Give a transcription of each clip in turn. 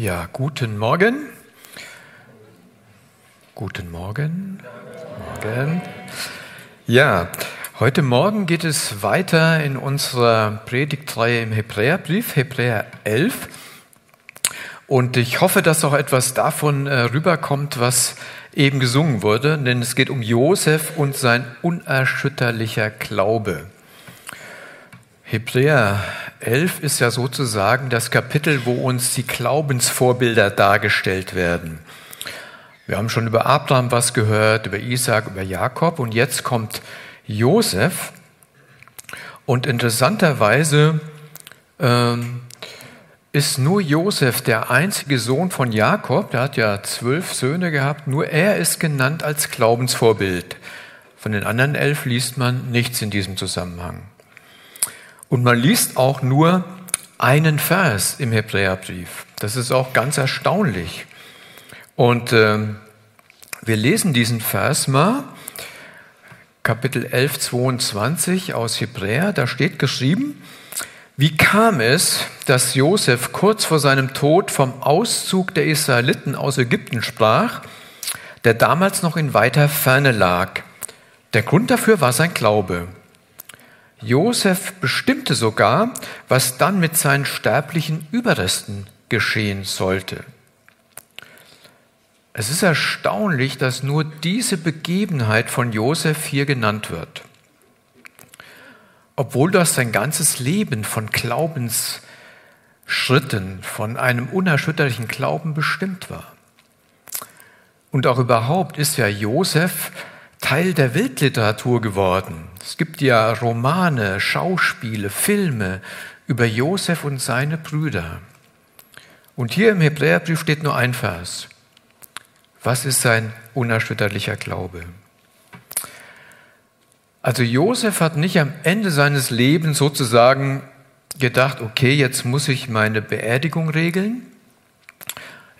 Ja, guten Morgen. Guten Morgen. Morgen. Ja, heute Morgen geht es weiter in unserer Predigtreihe im Hebräerbrief, Hebräer 11. Und ich hoffe, dass auch etwas davon äh, rüberkommt, was eben gesungen wurde, denn es geht um Josef und sein unerschütterlicher Glaube. Hebräer 11 ist ja sozusagen das Kapitel, wo uns die Glaubensvorbilder dargestellt werden. Wir haben schon über Abraham was gehört, über Isaac, über Jakob und jetzt kommt Josef. Und interessanterweise ähm, ist nur Josef der einzige Sohn von Jakob, der hat ja zwölf Söhne gehabt, nur er ist genannt als Glaubensvorbild. Von den anderen elf liest man nichts in diesem Zusammenhang. Und man liest auch nur einen Vers im Hebräerbrief. Das ist auch ganz erstaunlich. Und äh, wir lesen diesen Vers mal, Kapitel 11, 22 aus Hebräer. Da steht geschrieben, wie kam es, dass Josef kurz vor seinem Tod vom Auszug der Israeliten aus Ägypten sprach, der damals noch in weiter Ferne lag? Der Grund dafür war sein Glaube. Josef bestimmte sogar, was dann mit seinen sterblichen Überresten geschehen sollte. Es ist erstaunlich, dass nur diese Begebenheit von Josef hier genannt wird. Obwohl das sein ganzes Leben von Glaubensschritten, von einem unerschütterlichen Glauben bestimmt war. Und auch überhaupt ist ja Josef Teil der Weltliteratur geworden. Es gibt ja Romane, Schauspiele, Filme über Josef und seine Brüder. Und hier im Hebräerbrief steht nur ein Vers. Was ist sein unerschütterlicher Glaube? Also Josef hat nicht am Ende seines Lebens sozusagen gedacht, okay, jetzt muss ich meine Beerdigung regeln.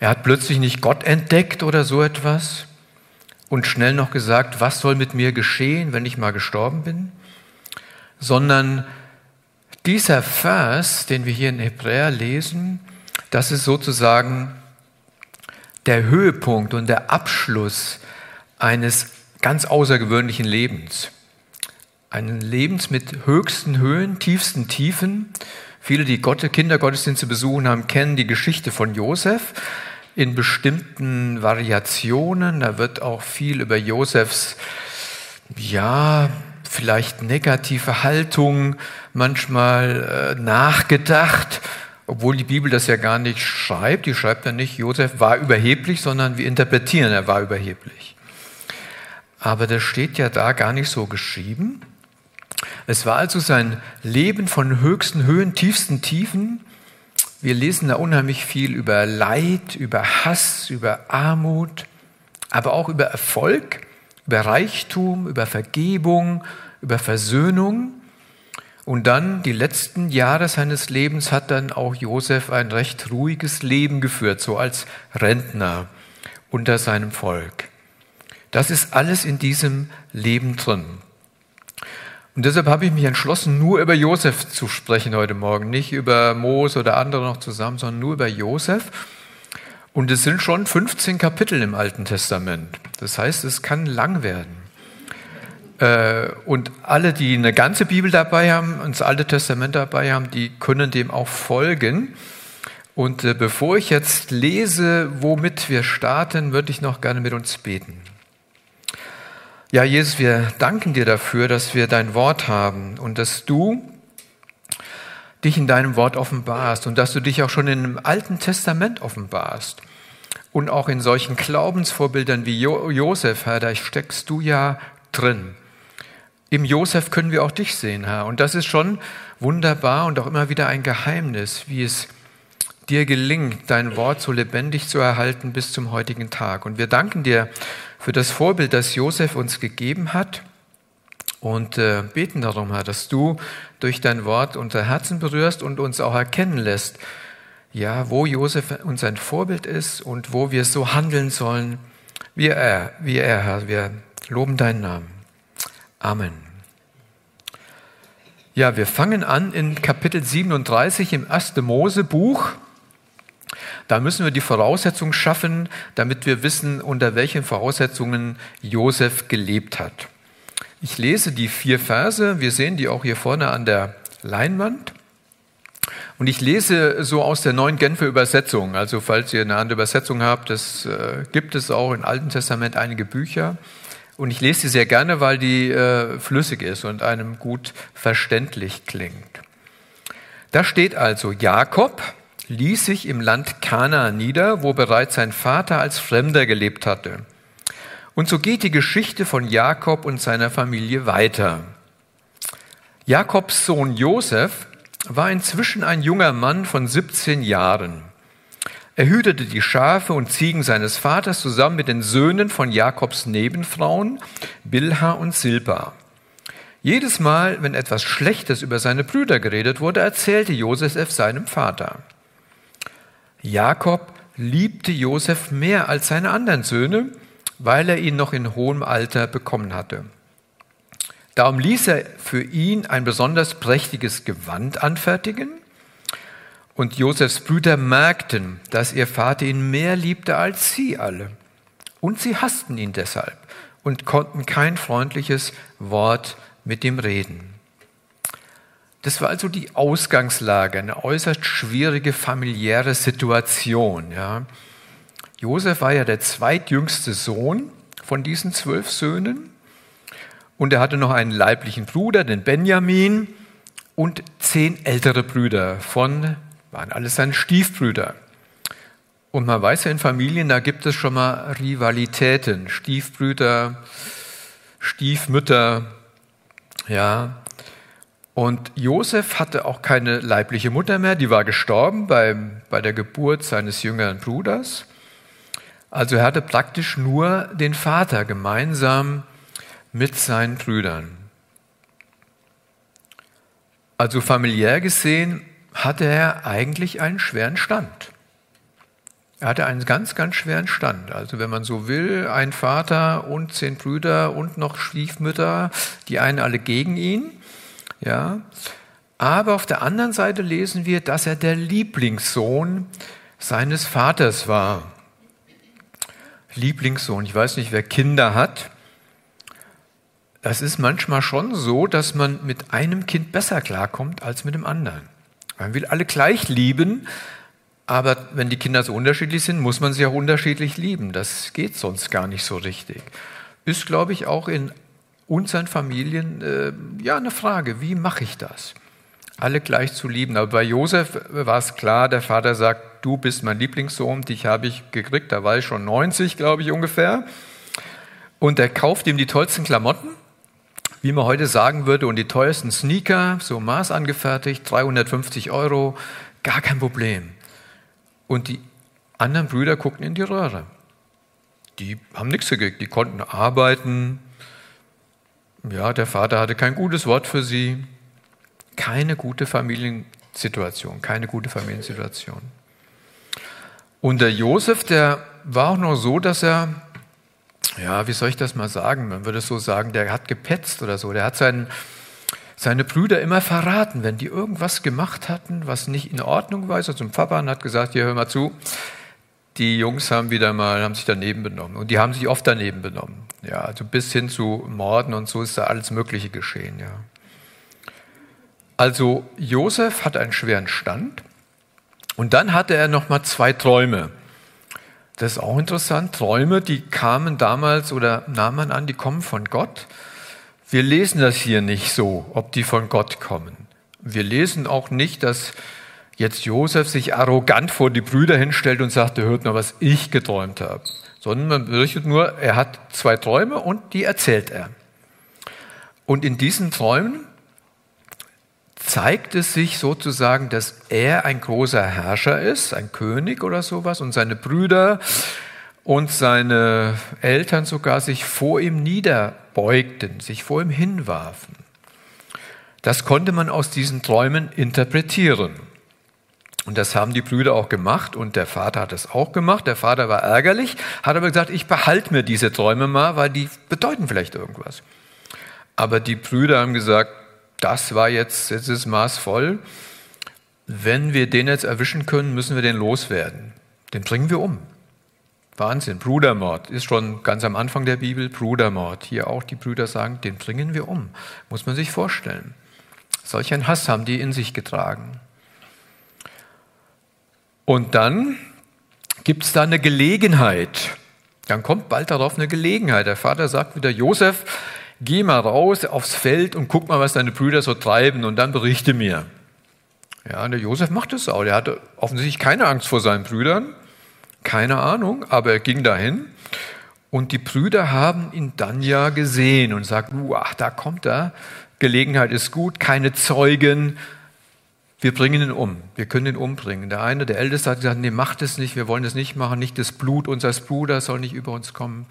Er hat plötzlich nicht Gott entdeckt oder so etwas und schnell noch gesagt, was soll mit mir geschehen, wenn ich mal gestorben bin, sondern dieser Vers, den wir hier in Hebräer lesen, das ist sozusagen der Höhepunkt und der Abschluss eines ganz außergewöhnlichen Lebens. Einen Lebens mit höchsten Höhen, tiefsten Tiefen. Viele, die Kindergottesdienste besuchen haben, kennen die Geschichte von Josef in bestimmten Variationen. Da wird auch viel über Josefs, ja, vielleicht negative Haltung manchmal äh, nachgedacht, obwohl die Bibel das ja gar nicht schreibt. Die schreibt ja nicht, Josef war überheblich, sondern wir interpretieren, er war überheblich. Aber das steht ja da gar nicht so geschrieben. Es war also sein Leben von höchsten Höhen, tiefsten Tiefen wir lesen da unheimlich viel über Leid, über Hass, über Armut, aber auch über Erfolg, über Reichtum, über Vergebung, über Versöhnung. Und dann die letzten Jahre seines Lebens hat dann auch Josef ein recht ruhiges Leben geführt, so als Rentner unter seinem Volk. Das ist alles in diesem Leben drin. Und deshalb habe ich mich entschlossen, nur über Josef zu sprechen heute Morgen. Nicht über Mose oder andere noch zusammen, sondern nur über Josef. Und es sind schon 15 Kapitel im Alten Testament. Das heißt, es kann lang werden. Äh, und alle, die eine ganze Bibel dabei haben das Alte Testament dabei haben, die können dem auch folgen. Und äh, bevor ich jetzt lese, womit wir starten, würde ich noch gerne mit uns beten. Ja, Jesus, wir danken dir dafür, dass wir dein Wort haben und dass du dich in deinem Wort offenbarst und dass du dich auch schon im Alten Testament offenbarst. Und auch in solchen Glaubensvorbildern wie jo Josef, Herr, da steckst du ja drin. Im Josef können wir auch dich sehen, Herr. Und das ist schon wunderbar und auch immer wieder ein Geheimnis, wie es dir gelingt, dein Wort so lebendig zu erhalten bis zum heutigen Tag. Und wir danken dir für das Vorbild, das Josef uns gegeben hat und äh, beten darum, Herr, dass du durch dein Wort unser Herzen berührst und uns auch erkennen lässt, ja, wo Josef uns ein Vorbild ist und wo wir so handeln sollen, wie er, wie er, Herr. Wir loben deinen Namen. Amen. Ja, wir fangen an in Kapitel 37 im 1. Mose Buch. Da müssen wir die Voraussetzungen schaffen, damit wir wissen, unter welchen Voraussetzungen Josef gelebt hat. Ich lese die vier Verse, wir sehen die auch hier vorne an der Leinwand. Und ich lese so aus der neuen Genfer Übersetzung. Also falls ihr eine andere Übersetzung habt, das äh, gibt es auch im Alten Testament einige Bücher. Und ich lese sie sehr gerne, weil die äh, flüssig ist und einem gut verständlich klingt. Da steht also, Jakob ließ sich im Land Kana nieder, wo bereits sein Vater als Fremder gelebt hatte. Und so geht die Geschichte von Jakob und seiner Familie weiter. Jakobs Sohn Josef war inzwischen ein junger Mann von 17 Jahren. Er hütete die Schafe und Ziegen seines Vaters zusammen mit den Söhnen von Jakobs Nebenfrauen Bilha und Silpa. Jedes Mal, wenn etwas Schlechtes über seine Brüder geredet wurde, erzählte Josef seinem Vater. Jakob liebte Josef mehr als seine anderen Söhne, weil er ihn noch in hohem Alter bekommen hatte. Darum ließ er für ihn ein besonders prächtiges Gewand anfertigen. Und Josefs Brüder merkten, dass ihr Vater ihn mehr liebte als sie alle. Und sie hassten ihn deshalb und konnten kein freundliches Wort mit ihm reden. Das war also die Ausgangslage, eine äußerst schwierige familiäre Situation. Ja. Josef war ja der zweitjüngste Sohn von diesen zwölf Söhnen und er hatte noch einen leiblichen Bruder, den Benjamin, und zehn ältere Brüder von, waren alles seine Stiefbrüder. Und man weiß ja in Familien, da gibt es schon mal Rivalitäten, Stiefbrüder, Stiefmütter, ja. Und Josef hatte auch keine leibliche Mutter mehr, die war gestorben bei, bei der Geburt seines jüngeren Bruders. Also er hatte praktisch nur den Vater gemeinsam mit seinen Brüdern. Also familiär gesehen hatte er eigentlich einen schweren Stand. Er hatte einen ganz, ganz schweren Stand. Also wenn man so will, ein Vater und zehn Brüder und noch Stiefmütter, die einen alle gegen ihn. Ja. Aber auf der anderen Seite lesen wir, dass er der Lieblingssohn seines Vaters war. Lieblingssohn. Ich weiß nicht, wer Kinder hat. Es ist manchmal schon so, dass man mit einem Kind besser klarkommt als mit dem anderen. Man will alle gleich lieben, aber wenn die Kinder so unterschiedlich sind, muss man sie auch unterschiedlich lieben. Das geht sonst gar nicht so richtig. Ist, glaube ich, auch in unseren Familien äh, ja eine Frage, wie mache ich das? Alle gleich zu lieben. Aber bei Josef war es klar, der Vater sagt, du bist mein Lieblingssohn, dich habe ich gekriegt, da war ich schon 90, glaube ich ungefähr. Und er kauft ihm die tollsten Klamotten, wie man heute sagen würde, und die teuersten Sneaker, so maßangefertigt, 350 Euro, gar kein Problem. Und die anderen Brüder guckten in die Röhre. Die haben nichts dagegen, die konnten arbeiten. Ja, der Vater hatte kein gutes Wort für sie. Keine gute Familiensituation, keine gute Familiensituation. Und der Josef, der war auch noch so, dass er, ja, wie soll ich das mal sagen? Man würde so sagen, der hat gepetzt oder so. Der hat seinen seine Brüder immer verraten, wenn die irgendwas gemacht hatten, was nicht in Ordnung war. Also zum Papa und hat gesagt, hier hör mal zu, die Jungs haben wieder mal, haben sich daneben benommen. Und die haben sich oft daneben benommen. Ja, also bis hin zu Morden und so ist da alles Mögliche geschehen, ja. Also Josef hat einen schweren Stand und dann hatte er noch mal zwei Träume. Das ist auch interessant. Träume, die kamen damals oder nahm man an, die kommen von Gott. Wir lesen das hier nicht so, ob die von Gott kommen. Wir lesen auch nicht, dass jetzt Josef sich arrogant vor die Brüder hinstellt und sagt, hört nur, was ich geträumt habe. Sondern man berichtet nur, er hat zwei Träume und die erzählt er. Und in diesen Träumen zeigt es sich sozusagen, dass er ein großer Herrscher ist, ein König oder sowas, und seine Brüder und seine Eltern sogar sich vor ihm niederbeugten, sich vor ihm hinwarfen. Das konnte man aus diesen Träumen interpretieren. Und das haben die Brüder auch gemacht und der Vater hat es auch gemacht. Der Vater war ärgerlich, hat aber gesagt, ich behalte mir diese Träume mal, weil die bedeuten vielleicht irgendwas. Aber die Brüder haben gesagt, das war jetzt, jetzt ist maßvoll. Wenn wir den jetzt erwischen können, müssen wir den loswerden. den bringen wir um. Wahnsinn, Brudermord ist schon ganz am Anfang der Bibel Brudermord. Hier auch die Brüder sagen, den bringen wir um. Muss man sich vorstellen. Solch einen Hass haben die in sich getragen. Und dann gibt es da eine Gelegenheit. Dann kommt bald darauf eine Gelegenheit. Der Vater sagt wieder, Josef, geh mal raus aufs Feld und guck mal, was deine Brüder so treiben und dann berichte mir. Ja, und der Josef macht es auch. Er hatte offensichtlich keine Angst vor seinen Brüdern. Keine Ahnung, aber er ging dahin. Und die Brüder haben ihn dann ja gesehen und sagt, ach, da kommt er. Gelegenheit ist gut, keine Zeugen. Wir bringen ihn um. Wir können ihn umbringen. Der eine, der Älteste, hat gesagt, nee, macht es nicht. Wir wollen es nicht machen. Nicht das Blut unseres Bruders soll nicht über uns kommen.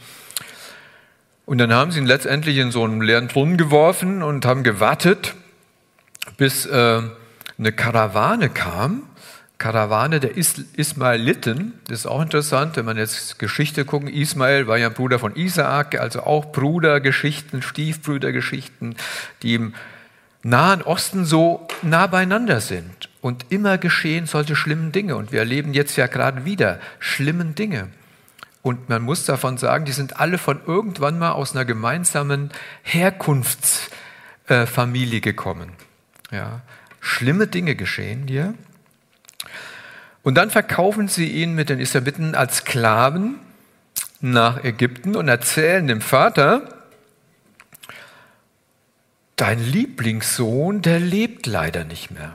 Und dann haben sie ihn letztendlich in so einen leeren Brunnen geworfen und haben gewartet, bis äh, eine Karawane kam. Karawane der Is Ismaeliten. Das ist auch interessant, wenn man jetzt Geschichte guckt. Ismael war ja ein Bruder von Isaak, also auch Brudergeschichten, Stiefbrüdergeschichten, die im Nahen Osten so nah beieinander sind. Und immer geschehen solche schlimmen Dinge. Und wir erleben jetzt ja gerade wieder schlimmen Dinge. Und man muss davon sagen, die sind alle von irgendwann mal aus einer gemeinsamen Herkunftsfamilie gekommen. Ja, schlimme Dinge geschehen hier. Und dann verkaufen sie ihn mit den Israeliten als Sklaven nach Ägypten und erzählen dem Vater, dein Lieblingssohn, der lebt leider nicht mehr.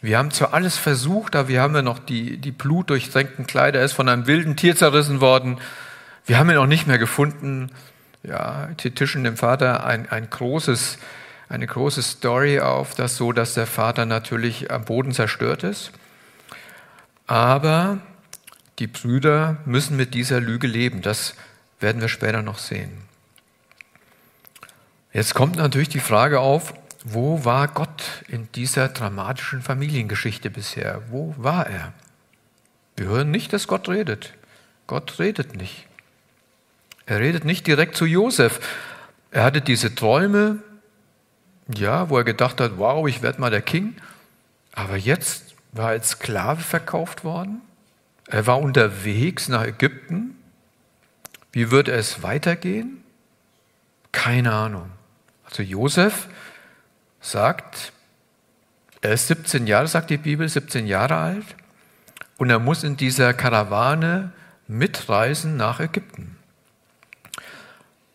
Wir haben zwar alles versucht, aber wir haben ja noch die, die blutdurchtränkten Kleider, er ist von einem wilden Tier zerrissen worden. Wir haben ihn auch nicht mehr gefunden. Ja, die tischen dem Vater ein, ein großes, eine große Story auf, das so, dass der Vater natürlich am Boden zerstört ist. Aber die Brüder müssen mit dieser Lüge leben. Das werden wir später noch sehen. Jetzt kommt natürlich die Frage auf, wo war Gott in dieser dramatischen Familiengeschichte bisher? Wo war er? Wir hören nicht, dass Gott redet. Gott redet nicht. Er redet nicht direkt zu Josef. Er hatte diese Träume, ja, wo er gedacht hat, wow, ich werde mal der King. Aber jetzt war er als Sklave verkauft worden. Er war unterwegs nach Ägypten. Wie wird es weitergehen? Keine Ahnung. Also Josef sagt, er ist 17 Jahre, sagt die Bibel, 17 Jahre alt, und er muss in dieser Karawane mitreisen nach Ägypten.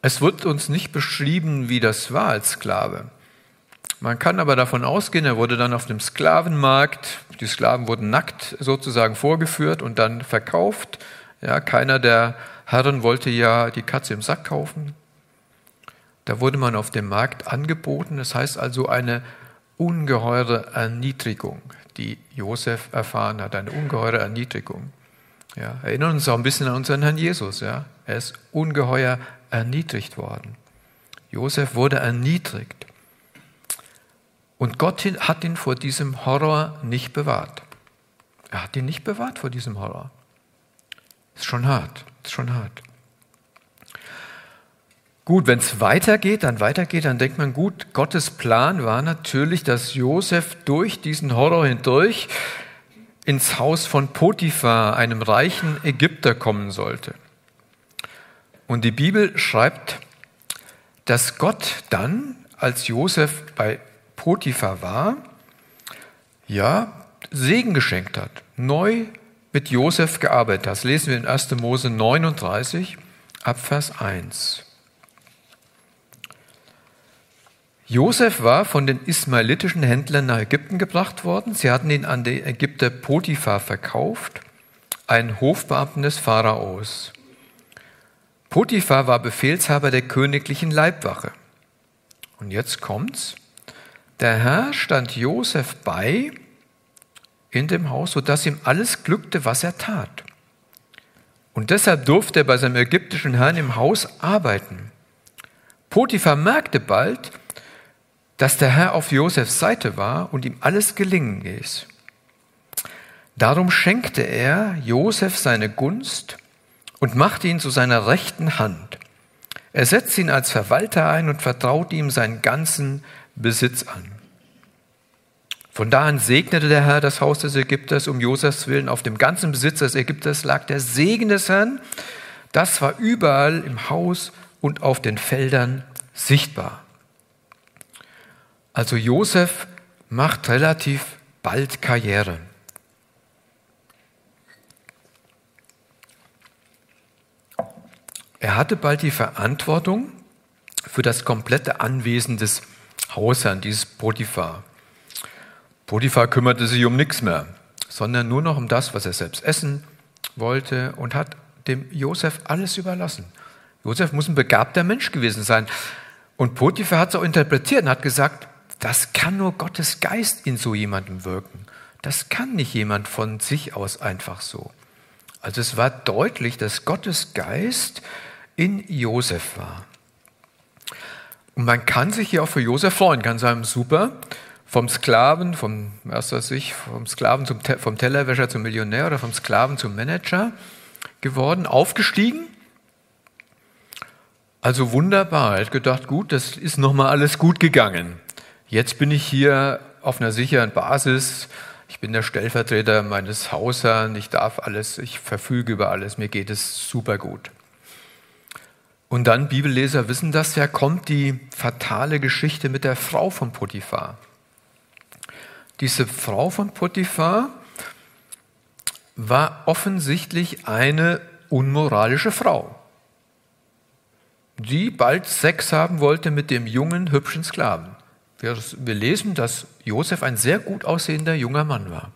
Es wird uns nicht beschrieben, wie das war als Sklave. Man kann aber davon ausgehen, er wurde dann auf dem Sklavenmarkt, die Sklaven wurden nackt sozusagen vorgeführt und dann verkauft. Ja, keiner der Herren wollte ja die Katze im Sack kaufen. Da wurde man auf dem Markt angeboten. Das heißt also eine ungeheure Erniedrigung, die Josef erfahren hat, eine ungeheure Erniedrigung. Ja, erinnern uns auch ein bisschen an unseren Herrn Jesus. Ja? Er ist ungeheuer erniedrigt worden. Josef wurde erniedrigt. Und Gott hat ihn vor diesem Horror nicht bewahrt. Er hat ihn nicht bewahrt vor diesem Horror. Ist schon hart, ist schon hart. Gut, wenn es weitergeht, dann weitergeht, dann denkt man, gut, Gottes Plan war natürlich, dass Josef durch diesen Horror hindurch ins Haus von Potiphar, einem reichen Ägypter, kommen sollte. Und die Bibel schreibt, dass Gott dann, als Josef bei Potiphar war, ja, Segen geschenkt hat, neu mit Josef gearbeitet hat. Das lesen wir in 1. Mose 39 ab Vers 1. Josef war von den ismaelitischen Händlern nach Ägypten gebracht worden. Sie hatten ihn an den Ägypter Potiphar verkauft, ein Hofbeamten des Pharaos. Potiphar war Befehlshaber der königlichen Leibwache. Und jetzt kommt's. Der Herr stand Josef bei in dem Haus, sodass ihm alles glückte, was er tat. Und deshalb durfte er bei seinem ägyptischen Herrn im Haus arbeiten. Potiphar merkte bald, dass der Herr auf Josefs Seite war und ihm alles gelingen ließ. Darum schenkte er Josef seine Gunst und machte ihn zu seiner rechten Hand. Er setzte ihn als Verwalter ein und vertraute ihm seinen ganzen Besitz an. Von da an segnete der Herr das Haus des Ägypters um Josefs willen. Auf dem ganzen Besitz des Ägypters lag der Segen des Herrn. Das war überall im Haus und auf den Feldern sichtbar. Also Josef macht relativ bald Karriere. Er hatte bald die Verantwortung für das komplette Anwesen des Hausherrn, dieses Potiphar. Potiphar kümmerte sich um nichts mehr, sondern nur noch um das, was er selbst essen wollte und hat dem Josef alles überlassen. Josef muss ein begabter Mensch gewesen sein. Und Potiphar hat es auch interpretiert und hat gesagt, das kann nur Gottes Geist in so jemandem wirken. Das kann nicht jemand von sich aus einfach so. Also es war deutlich, dass Gottes Geist in Josef war. Und man kann sich hier auch für Josef freuen, kann sagen, super, vom Sklaven, vom, was weiß ich, vom Sklaven zum, vom Tellerwäscher zum Millionär oder vom Sklaven zum Manager geworden, aufgestiegen. Also wunderbar. Er hat gedacht, gut, das ist nochmal alles gut gegangen. Jetzt bin ich hier auf einer sicheren Basis. Ich bin der Stellvertreter meines Hausherrn. Ich darf alles, ich verfüge über alles. Mir geht es super gut. Und dann, Bibelleser wissen das ja, kommt die fatale Geschichte mit der Frau von Potiphar. Diese Frau von Potiphar war offensichtlich eine unmoralische Frau, die bald Sex haben wollte mit dem jungen, hübschen Sklaven. Wir, lesen, dass Josef ein sehr gut aussehender junger Mann war.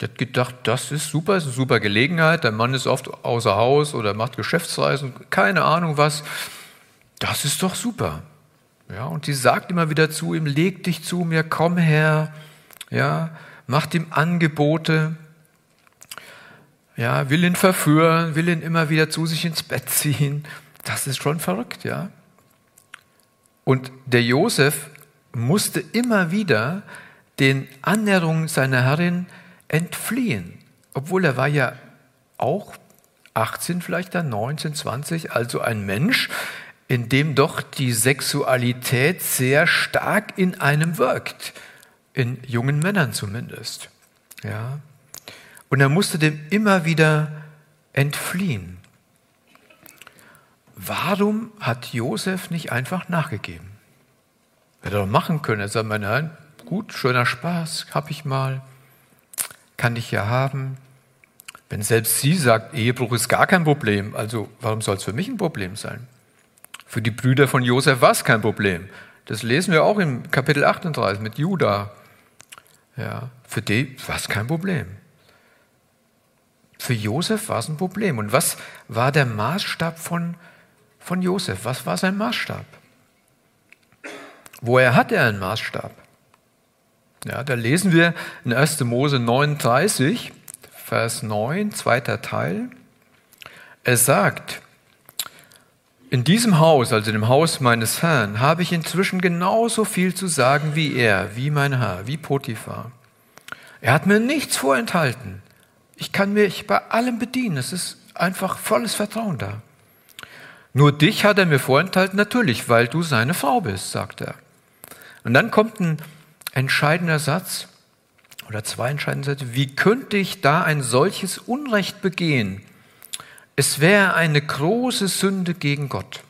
Der hat gedacht, das ist super, ist eine super Gelegenheit. Der Mann ist oft außer Haus oder macht Geschäftsreisen, keine Ahnung was. Das ist doch super. Ja, und sie sagt immer wieder zu ihm, leg dich zu mir, komm her, ja, macht ihm Angebote, ja, will ihn verführen, will ihn immer wieder zu sich ins Bett ziehen. Das ist schon verrückt, ja. Und der Josef musste immer wieder den Annäherungen seiner Herrin entfliehen, obwohl er war ja auch 18 vielleicht dann, 19, 20, also ein Mensch, in dem doch die Sexualität sehr stark in einem wirkt, in jungen Männern zumindest. Ja. Und er musste dem immer wieder entfliehen. Warum hat Josef nicht einfach nachgegeben? Hätte er machen können. Er sagt, meine Herren, gut, schöner Spaß, hab ich mal kann ich ja haben. Wenn selbst sie sagt, Ehebruch ist gar kein Problem, also warum soll es für mich ein Problem sein? Für die Brüder von Josef war es kein Problem. Das lesen wir auch im Kapitel 38 mit Judah. Ja, für die war es kein Problem. Für Josef war es ein Problem. Und was war der Maßstab von, von Josef? Was war sein Maßstab? Woher hat er einen Maßstab? Ja, da lesen wir in 1. Mose 39, Vers 9, zweiter Teil. Es sagt, in diesem Haus, also in dem Haus meines Herrn, habe ich inzwischen genauso viel zu sagen wie er, wie mein Herr, wie Potiphar. Er hat mir nichts vorenthalten. Ich kann mich bei allem bedienen. Es ist einfach volles Vertrauen da. Nur dich hat er mir vorenthalten, natürlich, weil du seine Frau bist, sagt er. Und dann kommt ein entscheidender Satz oder zwei entscheidende Sätze. Wie könnte ich da ein solches Unrecht begehen? Es wäre eine große Sünde gegen Gott.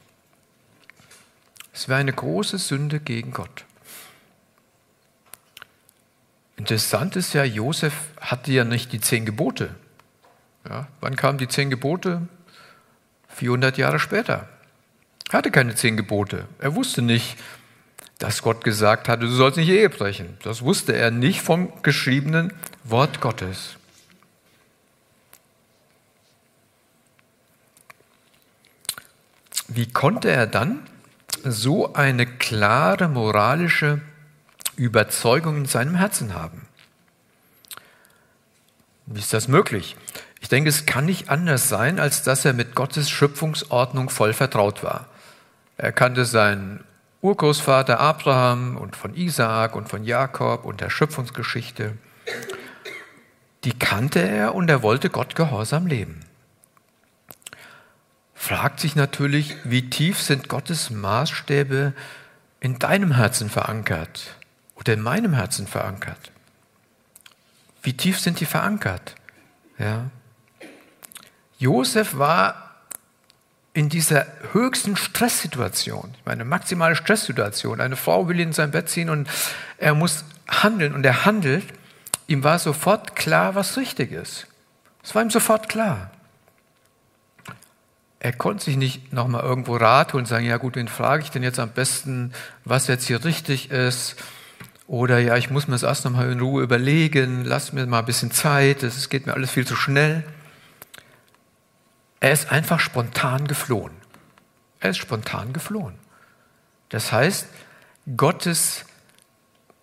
Es wäre eine große Sünde gegen Gott. Interessant ist ja, Josef hatte ja nicht die zehn Gebote. Ja, wann kamen die zehn Gebote? 400 Jahre später. Er hatte keine zehn Gebote. Er wusste nicht, dass Gott gesagt hatte, du sollst nicht Ehe brechen. Das wusste er nicht vom geschriebenen Wort Gottes. Wie konnte er dann so eine klare moralische Überzeugung in seinem Herzen haben? Wie ist das möglich? Ich denke, es kann nicht anders sein, als dass er mit Gottes Schöpfungsordnung voll vertraut war. Er kannte seinen Urgroßvater Abraham und von Isaak und von Jakob und der Schöpfungsgeschichte, die kannte er und er wollte Gott gehorsam leben. Fragt sich natürlich, wie tief sind Gottes Maßstäbe in deinem Herzen verankert oder in meinem Herzen verankert? Wie tief sind die verankert? Ja. Josef war in dieser höchsten Stresssituation, ich meine maximale Stresssituation. Eine Frau will ihn in sein Bett ziehen und er muss handeln und er handelt. Ihm war sofort klar, was richtig ist. Es war ihm sofort klar. Er konnte sich nicht nochmal irgendwo Rat holen und sagen, ja gut, wen frage ich denn jetzt am besten, was jetzt hier richtig ist? Oder ja, ich muss mir das erst nochmal in Ruhe überlegen, lass mir mal ein bisschen Zeit, es geht mir alles viel zu schnell. Er ist einfach spontan geflohen. Er ist spontan geflohen. Das heißt, Gottes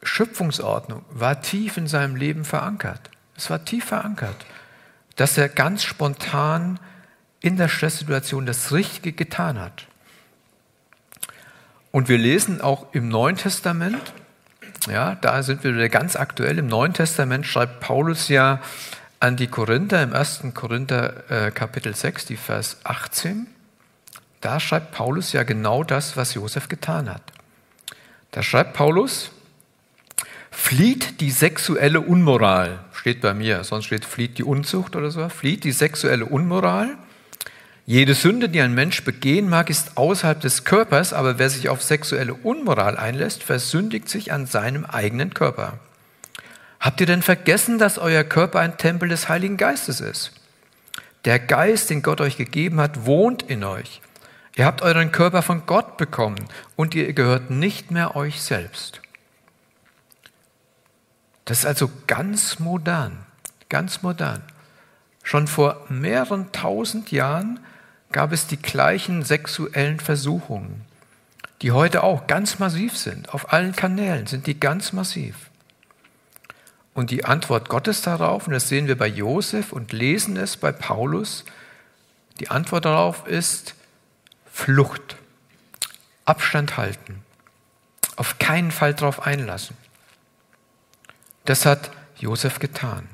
Schöpfungsordnung war tief in seinem Leben verankert. Es war tief verankert, dass er ganz spontan in der Stresssituation das Richtige getan hat. Und wir lesen auch im Neuen Testament, ja, da sind wir wieder ganz aktuell, im Neuen Testament schreibt Paulus ja an die Korinther im 1. Korinther äh, Kapitel 6, die Vers 18. Da schreibt Paulus ja genau das, was Josef getan hat. Da schreibt Paulus, flieht die sexuelle Unmoral, steht bei mir, sonst steht flieht die Unzucht oder so, flieht die sexuelle Unmoral. Jede Sünde, die ein Mensch begehen mag, ist außerhalb des Körpers, aber wer sich auf sexuelle Unmoral einlässt, versündigt sich an seinem eigenen Körper. Habt ihr denn vergessen, dass euer Körper ein Tempel des Heiligen Geistes ist? Der Geist, den Gott euch gegeben hat, wohnt in euch. Ihr habt euren Körper von Gott bekommen und ihr gehört nicht mehr euch selbst. Das ist also ganz modern, ganz modern. Schon vor mehreren tausend Jahren gab es die gleichen sexuellen Versuchungen, die heute auch ganz massiv sind. Auf allen Kanälen sind die ganz massiv. Und die Antwort Gottes darauf, und das sehen wir bei Josef und lesen es bei Paulus, die Antwort darauf ist Flucht, Abstand halten, auf keinen Fall darauf einlassen. Das hat Josef getan.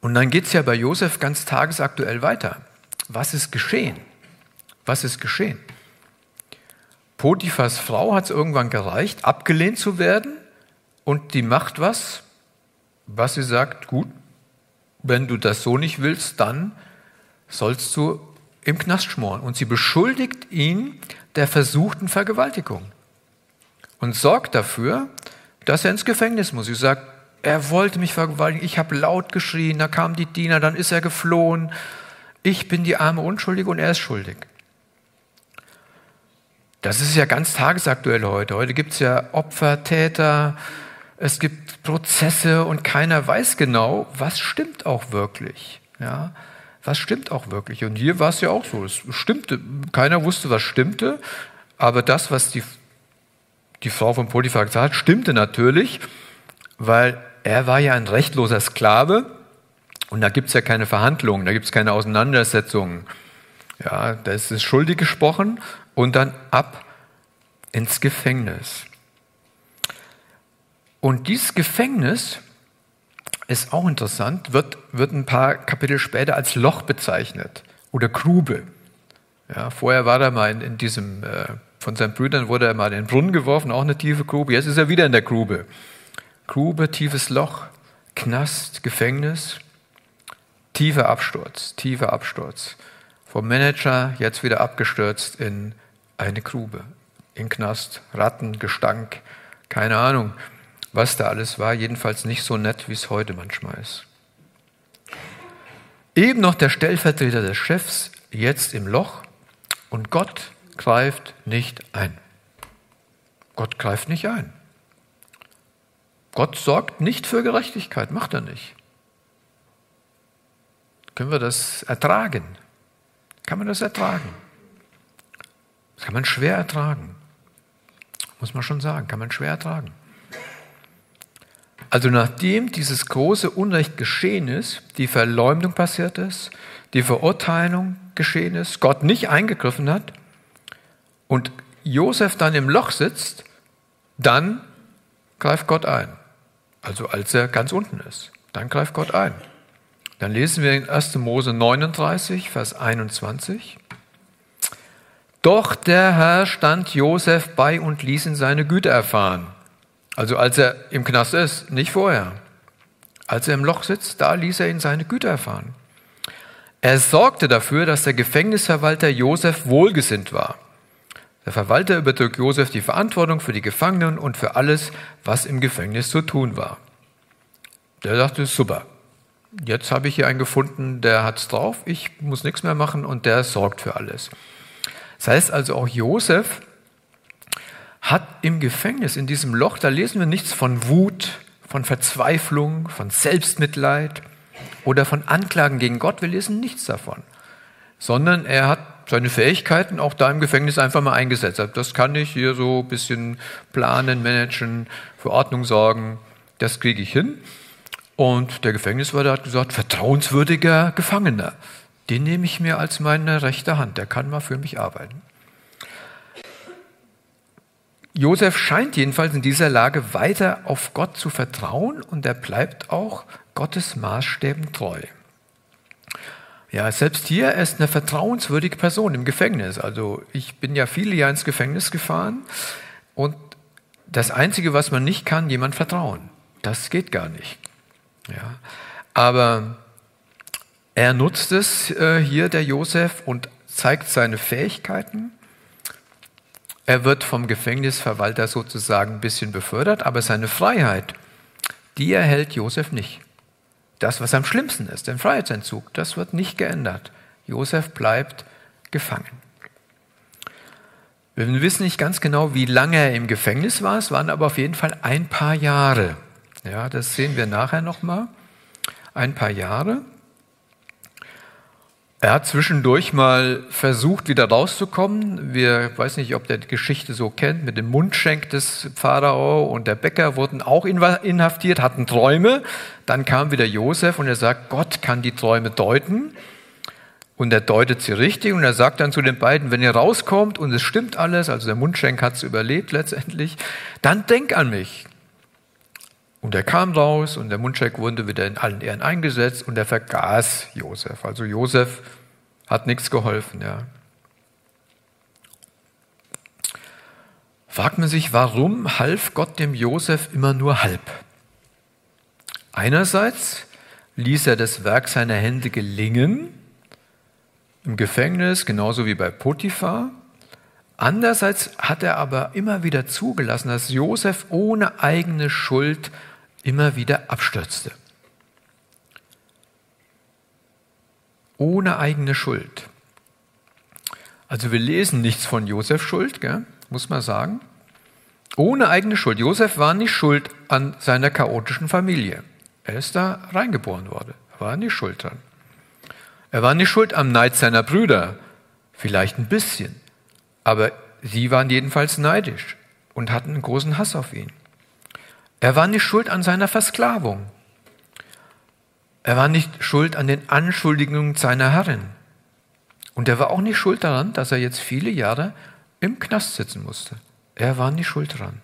Und dann geht es ja bei Josef ganz tagesaktuell weiter. Was ist geschehen? Was ist geschehen? Potiphas Frau hat es irgendwann gereicht, abgelehnt zu werden und die macht was, was sie sagt, gut, wenn du das so nicht willst, dann sollst du im Knast schmoren. Und sie beschuldigt ihn der versuchten Vergewaltigung und sorgt dafür, dass er ins Gefängnis muss. Sie sagt, er wollte mich vergewaltigen, ich habe laut geschrien, da kamen die Diener, dann ist er geflohen. Ich bin die arme Unschuldige und er ist schuldig. Das ist ja ganz tagesaktuell heute. Heute gibt es ja Opfer, Täter, es gibt Prozesse und keiner weiß genau, was stimmt auch wirklich. Ja, was stimmt auch wirklich? Und hier war es ja auch so. Es stimmte, keiner wusste, was stimmte, aber das, was die, die Frau von Potiphar gesagt hat, stimmte natürlich, weil er war ja ein rechtloser Sklave und da gibt es ja keine Verhandlungen, da gibt es keine Auseinandersetzungen. Ja, da ist es schuldig gesprochen und dann ab ins Gefängnis. Und dieses Gefängnis ist auch interessant, wird, wird ein paar Kapitel später als Loch bezeichnet oder Grube. Ja, vorher war er mal in, in diesem, äh, von seinen Brüdern wurde er mal in den Brunnen geworfen, auch eine tiefe Grube. Jetzt ist er wieder in der Grube. Grube, tiefes Loch, Knast, Gefängnis, tiefer Absturz, tiefer Absturz. Vom Manager jetzt wieder abgestürzt in eine Grube, in Knast, Ratten, Gestank, keine Ahnung was da alles war, jedenfalls nicht so nett, wie es heute manchmal ist. Eben noch der Stellvertreter des Chefs, jetzt im Loch, und Gott greift nicht ein. Gott greift nicht ein. Gott sorgt nicht für Gerechtigkeit, macht er nicht. Können wir das ertragen? Kann man das ertragen? Das kann man schwer ertragen. Muss man schon sagen, kann man schwer ertragen. Also nachdem dieses große Unrecht geschehen ist, die Verleumdung passiert ist, die Verurteilung geschehen ist, Gott nicht eingegriffen hat und Josef dann im Loch sitzt, dann greift Gott ein. Also als er ganz unten ist, dann greift Gott ein. Dann lesen wir in 1. Mose 39, Vers 21. Doch der Herr stand Josef bei und ließ ihn seine Güte erfahren. Also als er im Knast ist, nicht vorher. Als er im Loch sitzt, da ließ er ihn seine Güter erfahren. Er sorgte dafür, dass der Gefängnisverwalter Josef wohlgesinnt war. Der Verwalter übertrug Josef die Verantwortung für die Gefangenen und für alles, was im Gefängnis zu tun war. Der dachte, super, jetzt habe ich hier einen gefunden, der hat's drauf, ich muss nichts mehr machen und der sorgt für alles. Das heißt also auch Josef hat im Gefängnis, in diesem Loch, da lesen wir nichts von Wut, von Verzweiflung, von Selbstmitleid oder von Anklagen gegen Gott. Wir lesen nichts davon, sondern er hat seine Fähigkeiten auch da im Gefängnis einfach mal eingesetzt. Das kann ich hier so ein bisschen planen, managen, für Ordnung sorgen. Das kriege ich hin. Und der Gefängniswärter hat gesagt, vertrauenswürdiger Gefangener, den nehme ich mir als meine rechte Hand, der kann mal für mich arbeiten. Josef scheint jedenfalls in dieser Lage weiter auf Gott zu vertrauen und er bleibt auch Gottes Maßstäben treu. Ja, selbst hier er ist eine vertrauenswürdige Person im Gefängnis. Also ich bin ja viele Jahre ins Gefängnis gefahren und das Einzige, was man nicht kann, jemand vertrauen. Das geht gar nicht. Ja, aber er nutzt es äh, hier, der Josef, und zeigt seine Fähigkeiten er wird vom Gefängnisverwalter sozusagen ein bisschen befördert, aber seine Freiheit, die erhält Josef nicht. Das, was am schlimmsten ist, den Freiheitsentzug, das wird nicht geändert. Josef bleibt gefangen. Wir wissen nicht ganz genau, wie lange er im Gefängnis war. Es waren aber auf jeden Fall ein paar Jahre. Ja, das sehen wir nachher nochmal. Ein paar Jahre. Er hat zwischendurch mal versucht, wieder rauszukommen. Wir weiß nicht, ob der die Geschichte so kennt, mit dem Mundschenk des Pharao und der Bäcker wurden auch inhaftiert, hatten Träume. Dann kam wieder Josef und er sagt, Gott kann die Träume deuten. Und er deutet sie richtig und er sagt dann zu den beiden, wenn ihr rauskommt und es stimmt alles, also der Mundschenk hat es überlebt letztendlich, dann denk an mich. Und er kam raus und der Mundschenk wurde wieder in allen Ehren eingesetzt und er vergaß Josef. Also Josef hat nichts geholfen, ja. Fragt man sich, warum half Gott dem Josef immer nur halb? Einerseits ließ er das Werk seiner Hände gelingen, im Gefängnis, genauso wie bei Potiphar. Andererseits hat er aber immer wieder zugelassen, dass Josef ohne eigene Schuld immer wieder abstürzte. Ohne eigene Schuld. Also wir lesen nichts von Josef Schuld, gell? muss man sagen. Ohne eigene Schuld. Josef war nicht schuld an seiner chaotischen Familie. Er ist da reingeboren worden. Er war nicht schuld dran. Er war nicht schuld am Neid seiner Brüder. Vielleicht ein bisschen. Aber sie waren jedenfalls neidisch und hatten einen großen Hass auf ihn. Er war nicht schuld an seiner Versklavung. Er war nicht schuld an den Anschuldigungen seiner Herrin. Und er war auch nicht schuld daran, dass er jetzt viele Jahre im Knast sitzen musste. Er war nicht schuld daran.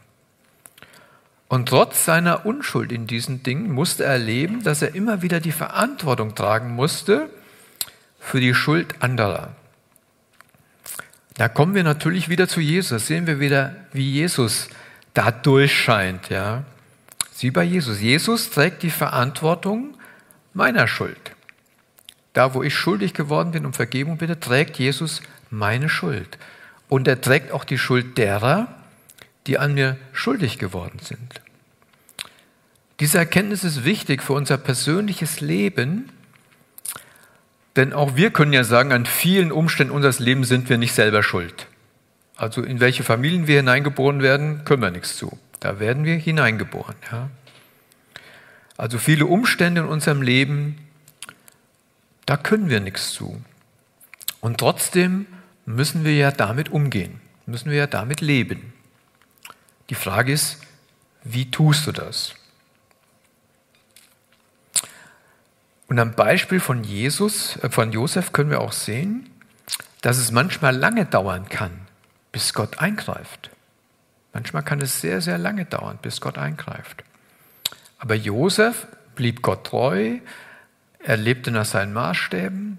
Und trotz seiner Unschuld in diesen Dingen musste er erleben, dass er immer wieder die Verantwortung tragen musste für die Schuld anderer. Da kommen wir natürlich wieder zu Jesus. Sehen wir wieder, wie Jesus da durchscheint, ja. Sie bei Jesus. Jesus trägt die Verantwortung meiner Schuld. Da, wo ich schuldig geworden bin, um Vergebung bitte, trägt Jesus meine Schuld. Und er trägt auch die Schuld derer, die an mir schuldig geworden sind. Diese Erkenntnis ist wichtig für unser persönliches Leben, denn auch wir können ja sagen, an vielen Umständen unseres Lebens sind wir nicht selber schuld. Also in welche Familien wir hineingeboren werden, können wir nichts zu. Da werden wir hineingeboren. Ja. Also viele Umstände in unserem Leben, da können wir nichts zu. Und trotzdem müssen wir ja damit umgehen, müssen wir ja damit leben. Die Frage ist, wie tust du das? Und am Beispiel von Jesus, äh, von Josef können wir auch sehen, dass es manchmal lange dauern kann, bis Gott eingreift. Manchmal kann es sehr, sehr lange dauern, bis Gott eingreift. Aber Josef blieb Gott treu, er lebte nach seinen Maßstäben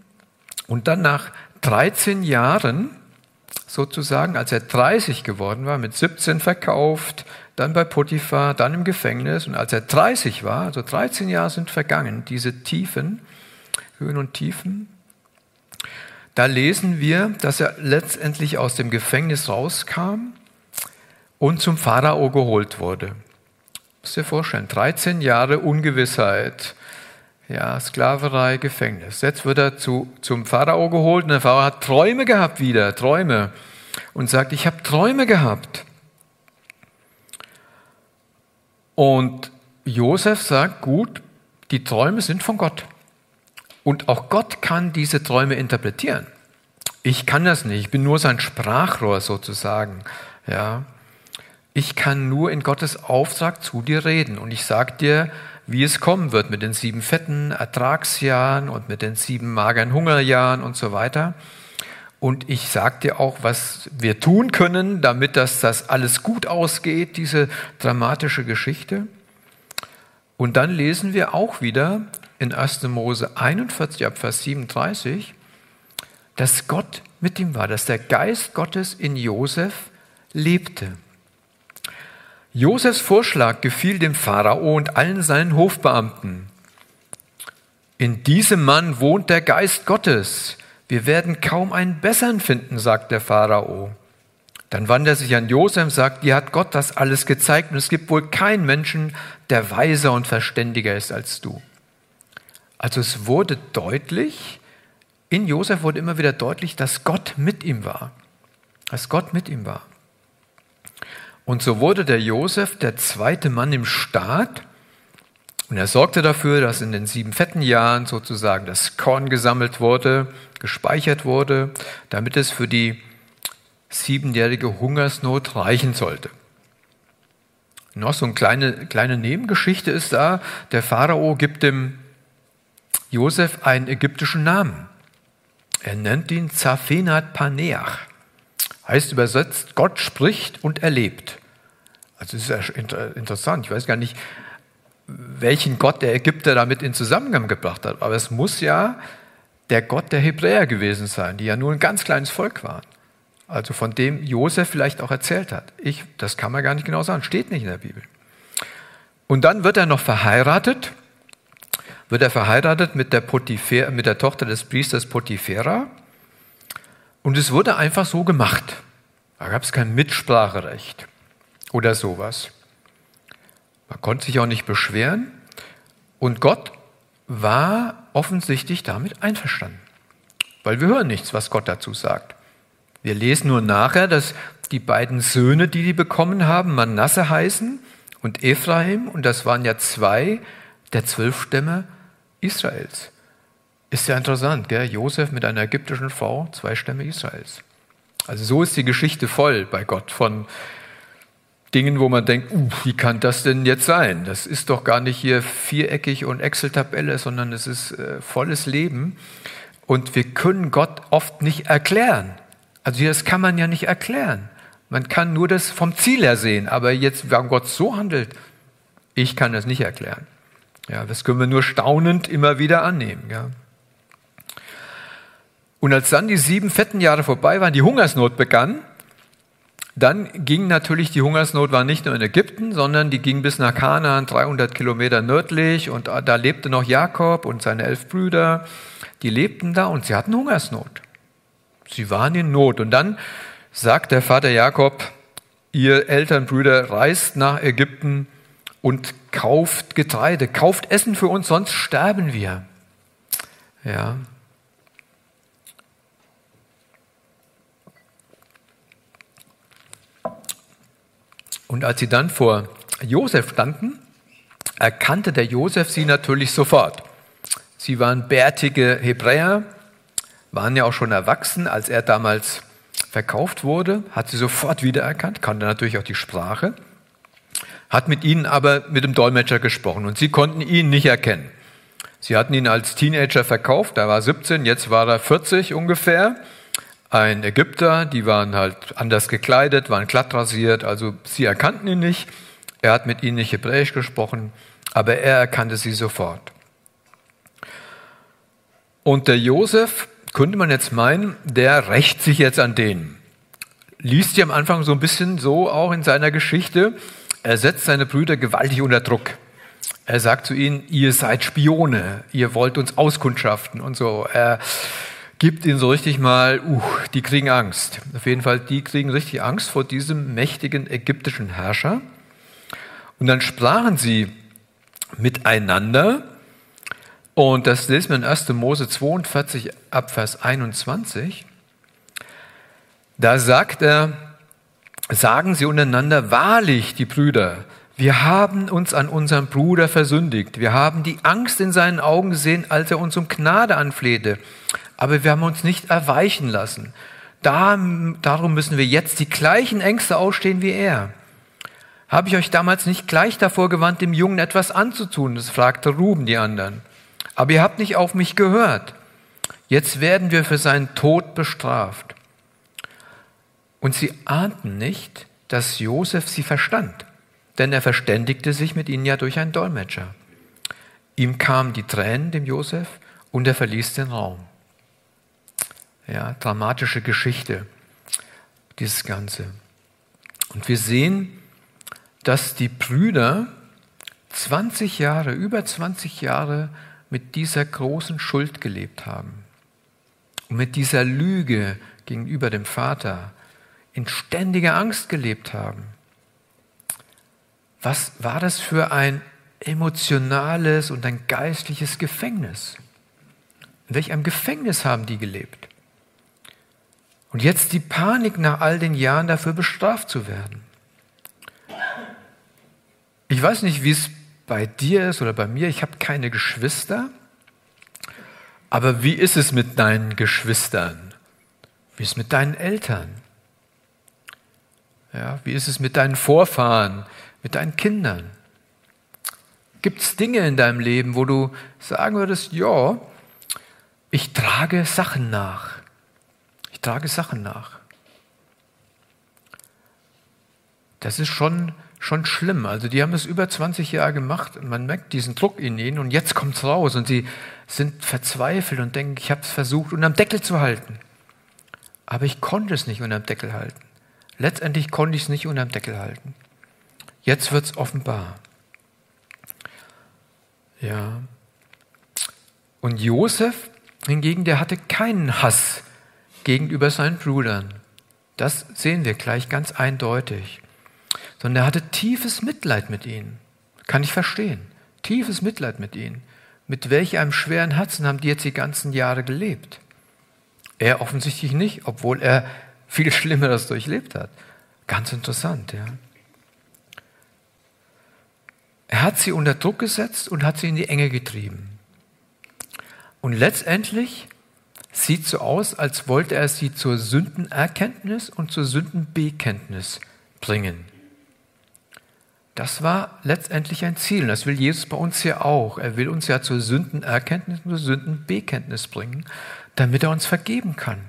und dann nach 13 Jahren sozusagen, als er 30 geworden war, mit 17 verkauft, dann bei Potiphar, dann im Gefängnis. Und als er 30 war, also 13 Jahre sind vergangen, diese Tiefen, Höhen und Tiefen, da lesen wir, dass er letztendlich aus dem Gefängnis rauskam und zum Pharao geholt wurde. Muss dir vorstellen, 13 Jahre Ungewissheit, ja, Sklaverei, Gefängnis. Jetzt wird er zu, zum Pharao geholt und der Pharao hat Träume gehabt wieder, Träume. Und sagt, ich habe Träume gehabt. Und Josef sagt, gut, die Träume sind von Gott. Und auch Gott kann diese Träume interpretieren. Ich kann das nicht. Ich bin nur sein Sprachrohr sozusagen. Ja. Ich kann nur in Gottes Auftrag zu dir reden. Und ich sage dir, wie es kommen wird mit den sieben fetten Ertragsjahren und mit den sieben mageren Hungerjahren und so weiter. Und ich sage dir auch, was wir tun können, damit das, das alles gut ausgeht, diese dramatische Geschichte. Und dann lesen wir auch wieder in 1. Mose 41 ab Vers 37, dass Gott mit ihm war, dass der Geist Gottes in Josef lebte. Josefs Vorschlag gefiel dem Pharao und allen seinen Hofbeamten. In diesem Mann wohnt der Geist Gottes. Wir werden kaum einen besseren finden, sagt der Pharao. Dann wandt er sich an Josef und sagt, dir hat Gott das alles gezeigt und es gibt wohl keinen Menschen, der weiser und verständiger ist als du. Also es wurde deutlich, in Josef wurde immer wieder deutlich, dass Gott mit ihm war. Dass Gott mit ihm war. Und so wurde der Josef der zweite Mann im Staat. Und er sorgte dafür, dass in den sieben fetten Jahren sozusagen das Korn gesammelt wurde, gespeichert wurde, damit es für die siebenjährige Hungersnot reichen sollte. Noch so eine kleine, kleine Nebengeschichte ist da, der Pharao gibt dem Josef einen ägyptischen Namen. Er nennt ihn Zaphenat Paneach. Heißt übersetzt, Gott spricht und erlebt. Also das ist ja interessant. Ich weiß gar nicht, welchen Gott der Ägypter damit in Zusammenhang gebracht hat. Aber es muss ja der Gott der Hebräer gewesen sein, die ja nur ein ganz kleines Volk waren. Also von dem Josef vielleicht auch erzählt hat. Ich, das kann man gar nicht genau sagen, steht nicht in der Bibel. Und dann wird er noch verheiratet, wird er verheiratet mit der, Potipher, mit der Tochter des Priesters Potiphera. Und es wurde einfach so gemacht. Da gab es kein Mitspracherecht oder sowas. Man konnte sich auch nicht beschweren. Und Gott war offensichtlich damit einverstanden. Weil wir hören nichts, was Gott dazu sagt. Wir lesen nur nachher, dass die beiden Söhne, die die bekommen haben, Manasse heißen und Ephraim, und das waren ja zwei der zwölf Stämme Israels. Ist ja interessant, gell? Josef mit einer ägyptischen Frau, zwei Stämme Israels. Also so ist die Geschichte voll bei Gott von Dingen, wo man denkt, uh, wie kann das denn jetzt sein? Das ist doch gar nicht hier viereckig und Excel-Tabelle, sondern es ist äh, volles Leben. Und wir können Gott oft nicht erklären. Also das kann man ja nicht erklären. Man kann nur das vom Ziel her sehen. Aber jetzt, warum Gott so handelt, ich kann das nicht erklären. Ja, das können wir nur staunend immer wieder annehmen. Ja. Und als dann die sieben fetten Jahre vorbei waren, die Hungersnot begann, dann ging natürlich die Hungersnot war nicht nur in Ägypten, sondern die ging bis nach Kanaan, 300 Kilometer nördlich. Und da lebte noch Jakob und seine elf Brüder. Die lebten da und sie hatten Hungersnot. Sie waren in Not. Und dann sagt der Vater Jakob, ihr Elternbrüder, reist nach Ägypten und kauft Getreide, kauft Essen für uns, sonst sterben wir. Ja, Und als sie dann vor Josef standen, erkannte der Josef sie natürlich sofort. Sie waren bärtige Hebräer, waren ja auch schon erwachsen, als er damals verkauft wurde, hat sie sofort wiedererkannt, kannte natürlich auch die Sprache, hat mit ihnen aber mit dem Dolmetscher gesprochen und sie konnten ihn nicht erkennen. Sie hatten ihn als Teenager verkauft, da war 17, jetzt war er 40 ungefähr ein Ägypter, die waren halt anders gekleidet, waren glatt rasiert, also sie erkannten ihn nicht. Er hat mit ihnen nicht Hebräisch gesprochen, aber er erkannte sie sofort. Und der Josef, könnte man jetzt meinen, der rächt sich jetzt an denen. liest ihr am Anfang so ein bisschen so auch in seiner Geschichte. Er setzt seine Brüder gewaltig unter Druck. Er sagt zu ihnen, ihr seid Spione, ihr wollt uns auskundschaften und so. Er gibt ihnen so richtig mal, uh, die kriegen Angst. Auf jeden Fall, die kriegen richtig Angst vor diesem mächtigen ägyptischen Herrscher. Und dann sprachen sie miteinander. Und das lesen wir in 1. Mose 42 ab Vers 21. Da sagt er, sagen sie untereinander, wahrlich, die Brüder, wir haben uns an unserem Bruder versündigt. Wir haben die Angst in seinen Augen gesehen, als er uns um Gnade anflehte. Aber wir haben uns nicht erweichen lassen. Da, darum müssen wir jetzt die gleichen Ängste ausstehen wie er. Habe ich euch damals nicht gleich davor gewandt, dem Jungen etwas anzutun? Das fragte Ruben die anderen. Aber ihr habt nicht auf mich gehört. Jetzt werden wir für seinen Tod bestraft. Und sie ahnten nicht, dass Josef sie verstand, denn er verständigte sich mit ihnen ja durch einen Dolmetscher. Ihm kamen die Tränen dem Josef und er verließ den Raum. Ja, dramatische Geschichte, dieses Ganze. Und wir sehen, dass die Brüder 20 Jahre, über 20 Jahre mit dieser großen Schuld gelebt haben und mit dieser Lüge gegenüber dem Vater, in ständiger Angst gelebt haben. Was war das für ein emotionales und ein geistliches Gefängnis? In welch einem Gefängnis haben die gelebt? Und jetzt die Panik nach all den Jahren dafür bestraft zu werden. Ich weiß nicht, wie es bei dir ist oder bei mir. Ich habe keine Geschwister. Aber wie ist es mit deinen Geschwistern? Wie ist es mit deinen Eltern? Ja, wie ist es mit deinen Vorfahren, mit deinen Kindern? Gibt es Dinge in deinem Leben, wo du sagen würdest, ja, ich trage Sachen nach. Trage Sachen nach. Das ist schon, schon schlimm. Also die haben es über 20 Jahre gemacht und man merkt diesen Druck in ihnen und jetzt kommt es raus und sie sind verzweifelt und denken, ich habe es versucht, unterm Deckel zu halten. Aber ich konnte es nicht unterm Deckel halten. Letztendlich konnte ich es nicht unterm Deckel halten. Jetzt wird es offenbar. Ja. Und Josef hingegen, der hatte keinen Hass gegenüber seinen Brüdern. Das sehen wir gleich ganz eindeutig. Sondern er hatte tiefes Mitleid mit ihnen. Kann ich verstehen. Tiefes Mitleid mit ihnen. Mit welch einem schweren Herzen haben die jetzt die ganzen Jahre gelebt? Er offensichtlich nicht, obwohl er viel Schlimmeres durchlebt hat. Ganz interessant, ja. Er hat sie unter Druck gesetzt und hat sie in die Enge getrieben. Und letztendlich sieht so aus, als wollte er sie zur Sündenerkenntnis und zur Sündenbekenntnis bringen. Das war letztendlich ein Ziel. Das will Jesus bei uns ja auch. Er will uns ja zur Sündenerkenntnis und zur Sündenbekenntnis bringen, damit er uns vergeben kann.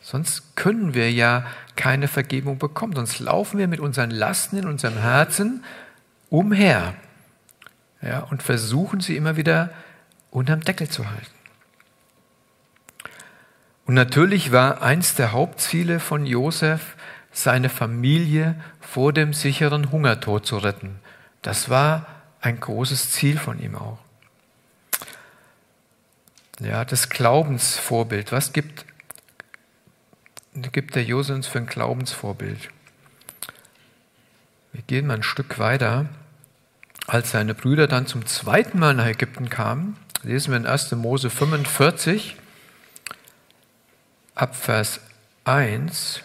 Sonst können wir ja keine Vergebung bekommen. Sonst laufen wir mit unseren Lasten in unserem Herzen umher ja, und versuchen sie immer wieder unterm Deckel zu halten. Und natürlich war eins der Hauptziele von Josef, seine Familie vor dem sicheren Hungertod zu retten. Das war ein großes Ziel von ihm auch. Ja, das Glaubensvorbild. Was gibt gibt der Jose uns für ein Glaubensvorbild. Wir gehen mal ein Stück weiter. Als seine Brüder dann zum zweiten Mal nach Ägypten kamen, lesen wir in 1. Mose 45, ab Vers 1,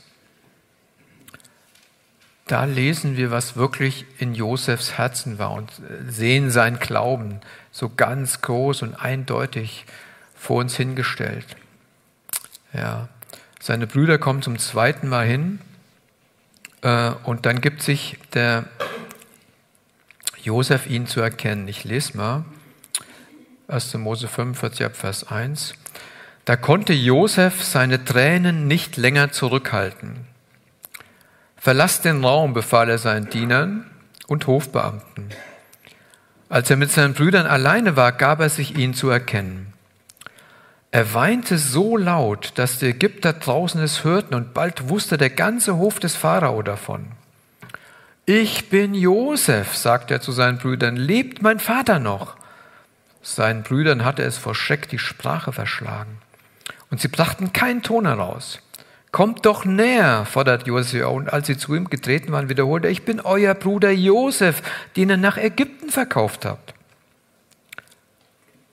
da lesen wir, was wirklich in Josefs Herzen war und sehen seinen Glauben so ganz groß und eindeutig vor uns hingestellt. Ja, seine Brüder kommen zum zweiten Mal hin äh, und dann gibt sich der Josef ihn zu erkennen. Ich lese mal 1. Mose 45 Vers 1. Da konnte Josef seine Tränen nicht länger zurückhalten. Verlass den Raum, befahl er seinen Dienern und Hofbeamten. Als er mit seinen Brüdern alleine war, gab er sich ihnen zu erkennen. Er weinte so laut, dass die Ägypter draußen es hörten und bald wusste der ganze Hof des Pharao davon. Ich bin Josef, sagte er zu seinen Brüdern, lebt mein Vater noch? Seinen Brüdern hatte es vor Schreck die Sprache verschlagen. Und sie brachten keinen Ton heraus. Kommt doch näher, fordert Josef. Und als sie zu ihm getreten waren, wiederholte er, ich bin euer Bruder Josef, den ihr nach Ägypten verkauft habt.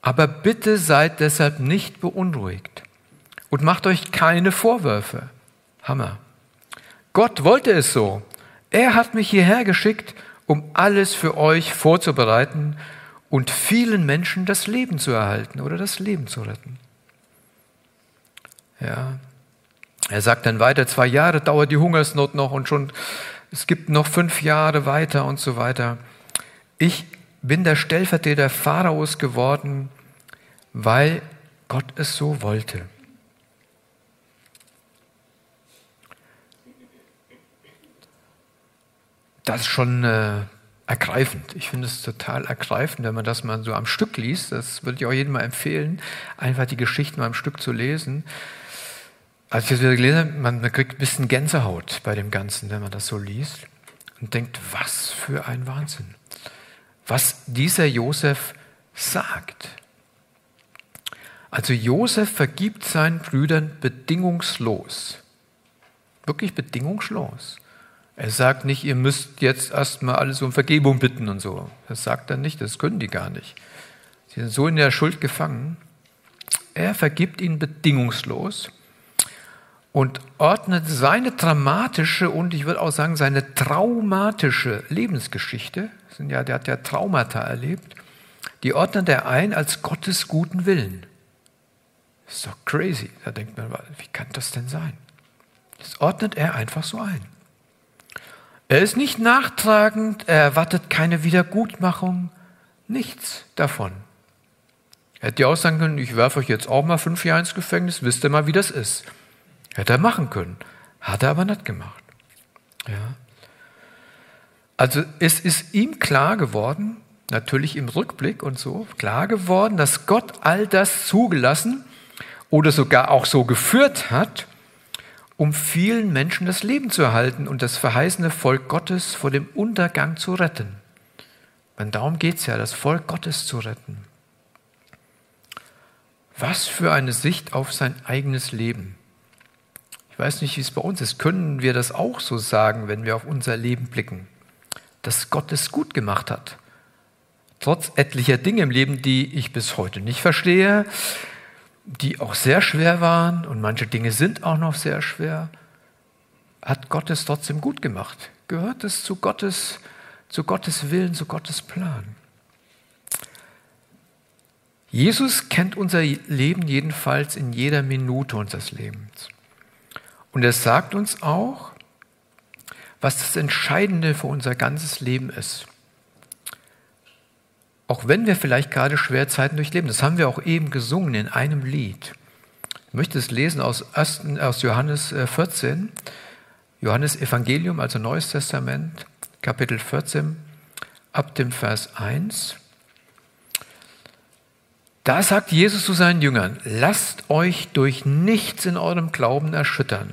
Aber bitte seid deshalb nicht beunruhigt und macht euch keine Vorwürfe. Hammer. Gott wollte es so. Er hat mich hierher geschickt, um alles für euch vorzubereiten und vielen Menschen das Leben zu erhalten oder das Leben zu retten. Ja. Er sagt dann weiter, zwei Jahre dauert die Hungersnot noch und schon, es gibt noch fünf Jahre weiter und so weiter. Ich bin der Stellvertreter Pharaos geworden, weil Gott es so wollte. Das ist schon äh, ergreifend. Ich finde es total ergreifend, wenn man das mal so am Stück liest. Das würde ich auch jedem mal empfehlen, einfach die Geschichten mal am Stück zu lesen. Als ich das wieder gelesen habe, man, man kriegt ein bisschen Gänsehaut bei dem Ganzen, wenn man das so liest und denkt, was für ein Wahnsinn. Was dieser Josef sagt. Also Josef vergibt seinen Brüdern bedingungslos. Wirklich bedingungslos. Er sagt nicht, ihr müsst jetzt erstmal alles um Vergebung bitten und so. Das sagt er nicht, das können die gar nicht. Sie sind so in der Schuld gefangen. Er vergibt ihnen bedingungslos und ordnet seine dramatische und ich würde auch sagen seine traumatische Lebensgeschichte, ja, der hat ja Traumata erlebt, die ordnet er ein als Gottes guten Willen. Das ist doch crazy. Da denkt man, wie kann das denn sein? Das ordnet er einfach so ein. Er ist nicht nachtragend, er erwartet keine Wiedergutmachung, nichts davon. Er hätte ja auch sagen können, ich werfe euch jetzt auch mal fünf Jahre ins Gefängnis, wisst ihr mal, wie das ist. Hätte er machen können, hat er aber nicht gemacht. Ja. Also es ist ihm klar geworden, natürlich im Rückblick und so, klar geworden, dass Gott all das zugelassen oder sogar auch so geführt hat, um vielen Menschen das Leben zu erhalten und das verheißene Volk Gottes vor dem Untergang zu retten. Und darum geht es ja, das Volk Gottes zu retten. Was für eine Sicht auf sein eigenes Leben. Ich weiß nicht, wie es bei uns ist. Können wir das auch so sagen, wenn wir auf unser Leben blicken? Dass Gott es gut gemacht hat. Trotz etlicher Dinge im Leben, die ich bis heute nicht verstehe, die auch sehr schwer waren und manche Dinge sind auch noch sehr schwer, hat Gott es trotzdem gut gemacht. Gehört es zu Gottes, zu Gottes Willen, zu Gottes Plan. Jesus kennt unser Leben jedenfalls in jeder Minute unseres Lebens. Und er sagt uns auch, was das Entscheidende für unser ganzes Leben ist. Auch wenn wir vielleicht gerade schwere Zeiten durchleben. Das haben wir auch eben gesungen in einem Lied. Ich möchte es lesen aus, 1, aus Johannes 14, äh, Johannes Evangelium, also Neues Testament, Kapitel 14, ab dem Vers 1. Da sagt Jesus zu seinen Jüngern, lasst euch durch nichts in eurem Glauben erschüttern.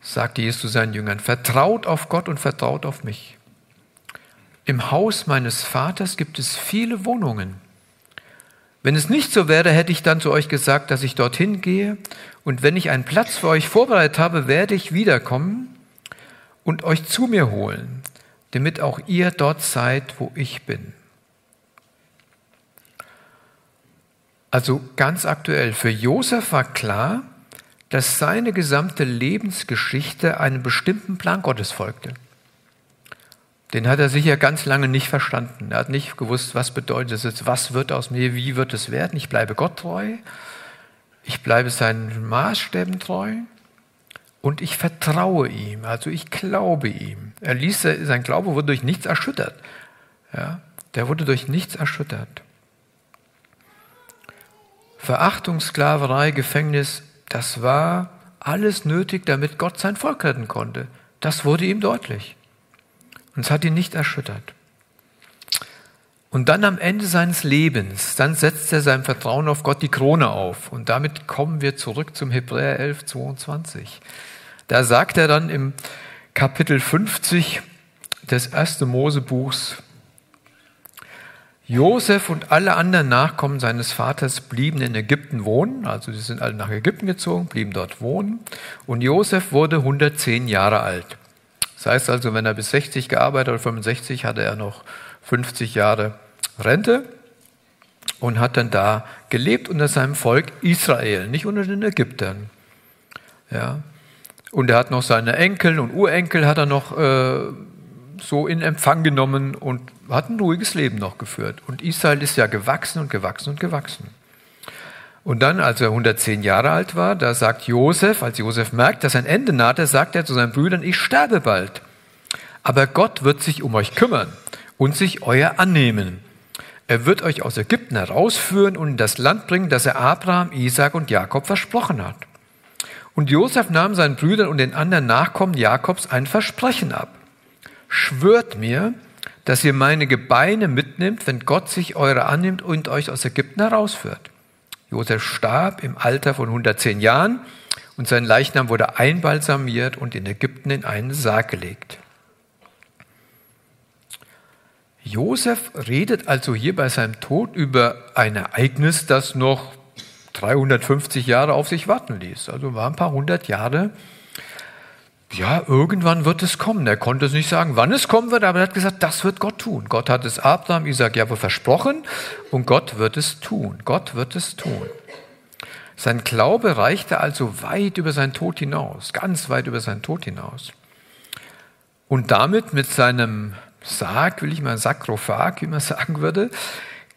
Sagte Jesus zu seinen Jüngern, vertraut auf Gott und vertraut auf mich. Im Haus meines Vaters gibt es viele Wohnungen. Wenn es nicht so wäre, hätte ich dann zu euch gesagt, dass ich dorthin gehe, und wenn ich einen Platz für euch vorbereitet habe, werde ich wiederkommen und euch zu mir holen, damit auch ihr dort seid, wo ich bin. Also ganz aktuell, für Josef war klar, dass seine gesamte Lebensgeschichte einem bestimmten Plan Gottes folgte. Den hat er sicher ganz lange nicht verstanden. Er hat nicht gewusst, was bedeutet es jetzt, was wird aus mir, wie wird es werden. Ich bleibe Gott treu, ich bleibe seinen Maßstäben treu und ich vertraue ihm, also ich glaube ihm. Er ließ, sein Glaube wurde durch nichts erschüttert. Ja, der wurde durch nichts erschüttert. Verachtung, Sklaverei, Gefängnis, das war alles nötig, damit Gott sein Volk retten konnte. Das wurde ihm deutlich. Und es hat ihn nicht erschüttert. Und dann am Ende seines Lebens, dann setzt er sein Vertrauen auf Gott die Krone auf. Und damit kommen wir zurück zum Hebräer 11, 22. Da sagt er dann im Kapitel 50 des ersten Mosebuchs, Josef und alle anderen Nachkommen seines Vaters blieben in Ägypten wohnen, also sie sind alle nach Ägypten gezogen, blieben dort wohnen. Und Josef wurde 110 Jahre alt. Das heißt also, wenn er bis 60 gearbeitet hat, 65, hatte er noch 50 Jahre Rente und hat dann da gelebt unter seinem Volk Israel, nicht unter den Ägyptern. Ja. Und er hat noch seine Enkel und Urenkel hat er noch äh, so in Empfang genommen und hat ein ruhiges Leben noch geführt. Und Israel ist ja gewachsen und gewachsen und gewachsen. Und dann, als er 110 Jahre alt war, da sagt Josef, als Josef merkt, dass sein Ende nahte, sagt er zu seinen Brüdern, ich sterbe bald. Aber Gott wird sich um euch kümmern und sich euer annehmen. Er wird euch aus Ägypten herausführen und in das Land bringen, das er Abraham, Isaac und Jakob versprochen hat. Und Josef nahm seinen Brüdern und den anderen Nachkommen Jakobs ein Versprechen ab. Schwört mir, dass ihr meine Gebeine mitnimmt, wenn Gott sich eure annimmt und euch aus Ägypten herausführt. Josef starb im Alter von 110 Jahren und sein Leichnam wurde einbalsamiert und in Ägypten in einen Sarg gelegt. Josef redet also hier bei seinem Tod über ein Ereignis, das noch 350 Jahre auf sich warten ließ. Also war ein paar hundert Jahre ja, irgendwann wird es kommen. Er konnte es nicht sagen, wann es kommen wird, aber er hat gesagt, das wird Gott tun. Gott hat es Abraham, Isaac, Jakob versprochen und Gott wird es tun. Gott wird es tun. Sein Glaube reichte also weit über seinen Tod hinaus, ganz weit über seinen Tod hinaus. Und damit mit seinem Sarg, will ich mal Sakrophag, wie man sagen würde,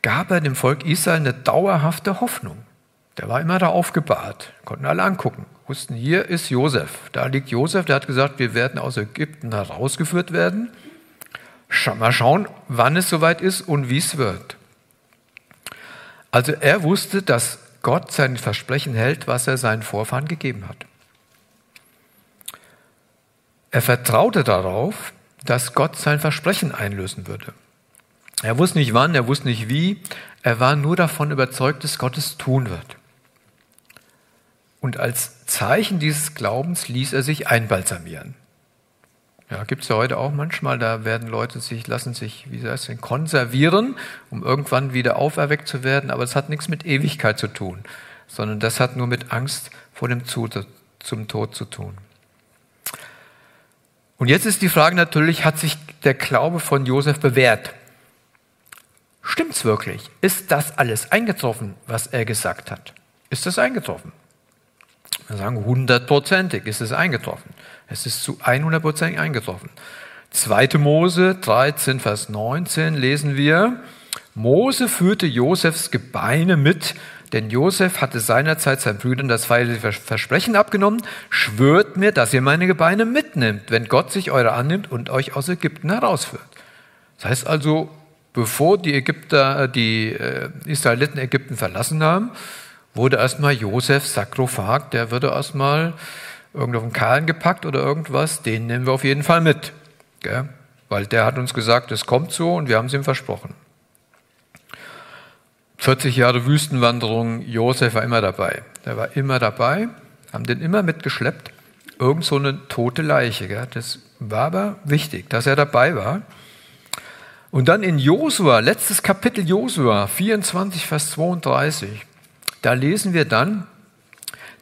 gab er dem Volk Israel eine dauerhafte Hoffnung. Der war immer da aufgebahrt, konnten alle angucken wussten, hier ist Josef. Da liegt Josef, der hat gesagt, wir werden aus Ägypten herausgeführt werden. Mal schauen, wann es soweit ist und wie es wird. Also er wusste, dass Gott sein Versprechen hält, was er seinen Vorfahren gegeben hat. Er vertraute darauf, dass Gott sein Versprechen einlösen würde. Er wusste nicht wann, er wusste nicht wie, er war nur davon überzeugt, dass Gott es tun wird. Und als Zeichen dieses Glaubens ließ er sich einbalsamieren. Ja, gibt es ja heute auch manchmal, da werden Leute sich, lassen sich, wie heißt es, konservieren, um irgendwann wieder auferweckt zu werden, aber das hat nichts mit Ewigkeit zu tun, sondern das hat nur mit Angst vor dem Tod, zum Tod zu tun. Und jetzt ist die Frage natürlich, hat sich der Glaube von Josef bewährt? Stimmt's wirklich? Ist das alles eingetroffen, was er gesagt hat? Ist das eingetroffen? Wir sagen, hundertprozentig ist es eingetroffen. Es ist zu 100 eingetroffen. 2. Mose 13, Vers 19 lesen wir, Mose führte Josefs Gebeine mit, denn Josef hatte seinerzeit seinen Brüdern das feierliche Versprechen abgenommen, schwört mir, dass ihr meine Gebeine mitnimmt, wenn Gott sich eure annimmt und euch aus Ägypten herausführt. Das heißt also, bevor die Ägypter, die äh, Israeliten Ägypten verlassen haben, wurde erstmal Josef Sakrophag, der würde erstmal irgendwo auf den Kahlen gepackt oder irgendwas, den nehmen wir auf jeden Fall mit. Gell? Weil der hat uns gesagt, es kommt so und wir haben es ihm versprochen. 40 Jahre Wüstenwanderung, Josef war immer dabei. Der war immer dabei, haben den immer mitgeschleppt. Irgend so eine tote Leiche. Gell? Das war aber wichtig, dass er dabei war. Und dann in Josua, letztes Kapitel Josua, 24, Vers 32. Da lesen wir dann,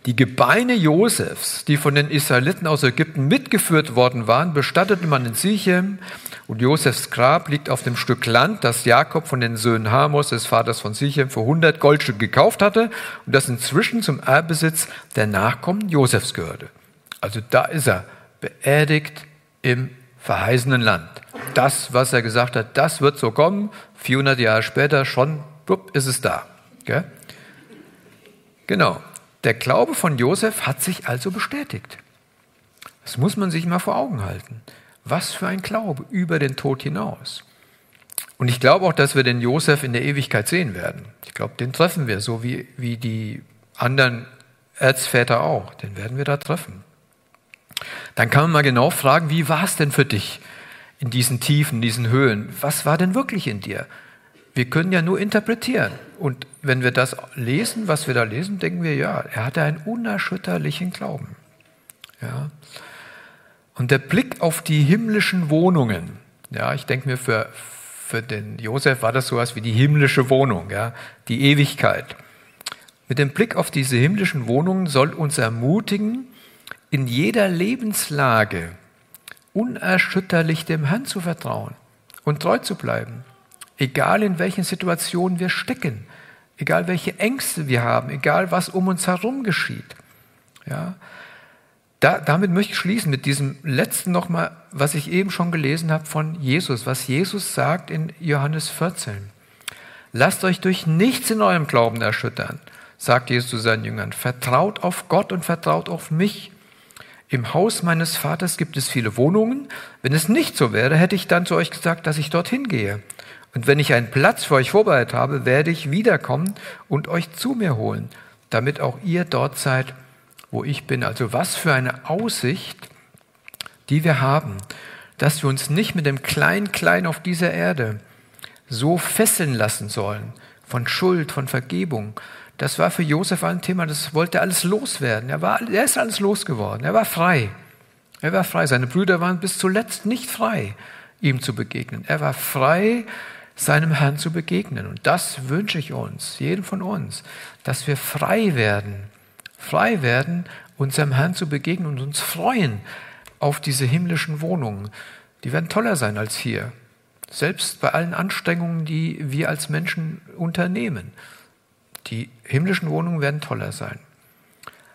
die Gebeine Josefs, die von den Israeliten aus Ägypten mitgeführt worden waren, bestattete man in Sichem und Josefs Grab liegt auf dem Stück Land, das Jakob von den Söhnen Hamos, des Vaters von Sichem, für 100 Goldstücke gekauft hatte und das inzwischen zum Erbbesitz der Nachkommen Josefs gehörte. Also da ist er, beerdigt im verheißenen Land. Das, was er gesagt hat, das wird so kommen. 400 Jahre später schon, ist es da. Gell? Genau. Der Glaube von Josef hat sich also bestätigt. Das muss man sich mal vor Augen halten. Was für ein Glaube über den Tod hinaus. Und ich glaube auch, dass wir den Josef in der Ewigkeit sehen werden. Ich glaube, den treffen wir, so wie, wie die anderen Erzväter auch. Den werden wir da treffen. Dann kann man mal genau fragen, wie war es denn für dich in diesen Tiefen, in diesen Höhen? Was war denn wirklich in dir? Wir können ja nur interpretieren. Und wenn wir das lesen, was wir da lesen, denken wir, ja, er hatte einen unerschütterlichen Glauben. Ja. Und der Blick auf die himmlischen Wohnungen, ja, ich denke mir, für, für den Josef war das sowas wie die himmlische Wohnung, ja, die Ewigkeit. Mit dem Blick auf diese himmlischen Wohnungen soll uns ermutigen, in jeder Lebenslage unerschütterlich dem Herrn zu vertrauen und treu zu bleiben. Egal in welchen Situationen wir stecken, egal welche Ängste wir haben, egal was um uns herum geschieht. Ja, da, damit möchte ich schließen mit diesem letzten nochmal, was ich eben schon gelesen habe von Jesus, was Jesus sagt in Johannes 14. Lasst euch durch nichts in eurem Glauben erschüttern, sagt Jesus zu seinen Jüngern. Vertraut auf Gott und vertraut auf mich. Im Haus meines Vaters gibt es viele Wohnungen. Wenn es nicht so wäre, hätte ich dann zu euch gesagt, dass ich dorthin gehe. Und wenn ich einen Platz für euch vorbereitet habe, werde ich wiederkommen und euch zu mir holen, damit auch ihr dort seid, wo ich bin. Also was für eine Aussicht, die wir haben, dass wir uns nicht mit dem Klein-Klein auf dieser Erde so fesseln lassen sollen von Schuld, von Vergebung. Das war für Josef ein Thema, das wollte alles loswerden. Er, war, er ist alles losgeworden. Er war frei. Er war frei. Seine Brüder waren bis zuletzt nicht frei, ihm zu begegnen. Er war frei, seinem Herrn zu begegnen. Und das wünsche ich uns, jedem von uns, dass wir frei werden, frei werden, unserem Herrn zu begegnen und uns freuen auf diese himmlischen Wohnungen. Die werden toller sein als hier. Selbst bei allen Anstrengungen, die wir als Menschen unternehmen. Die himmlischen Wohnungen werden toller sein.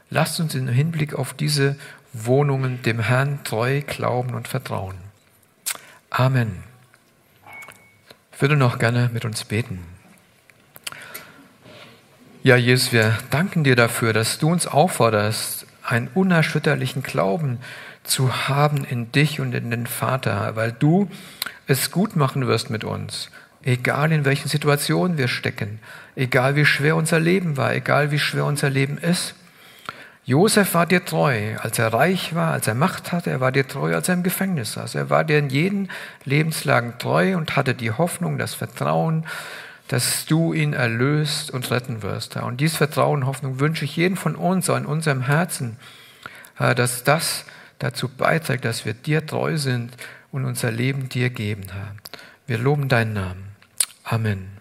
Lasst uns im Hinblick auf diese Wohnungen dem Herrn treu glauben und vertrauen. Amen würde noch gerne mit uns beten. Ja, Jesus, wir danken dir dafür, dass du uns aufforderst, einen unerschütterlichen Glauben zu haben in dich und in den Vater, weil du es gut machen wirst mit uns, egal in welchen Situationen wir stecken, egal wie schwer unser Leben war, egal wie schwer unser Leben ist. Josef war dir treu, als er reich war, als er Macht hatte, er war dir treu, als er im Gefängnis saß. Er war dir in jeden Lebenslagen treu und hatte die Hoffnung, das Vertrauen, dass du ihn erlöst und retten wirst. Und dieses Vertrauen Hoffnung wünsche ich jedem von uns in unserem Herzen, dass das dazu beiträgt, dass wir dir treu sind und unser Leben dir geben, Herr. Wir loben deinen Namen. Amen.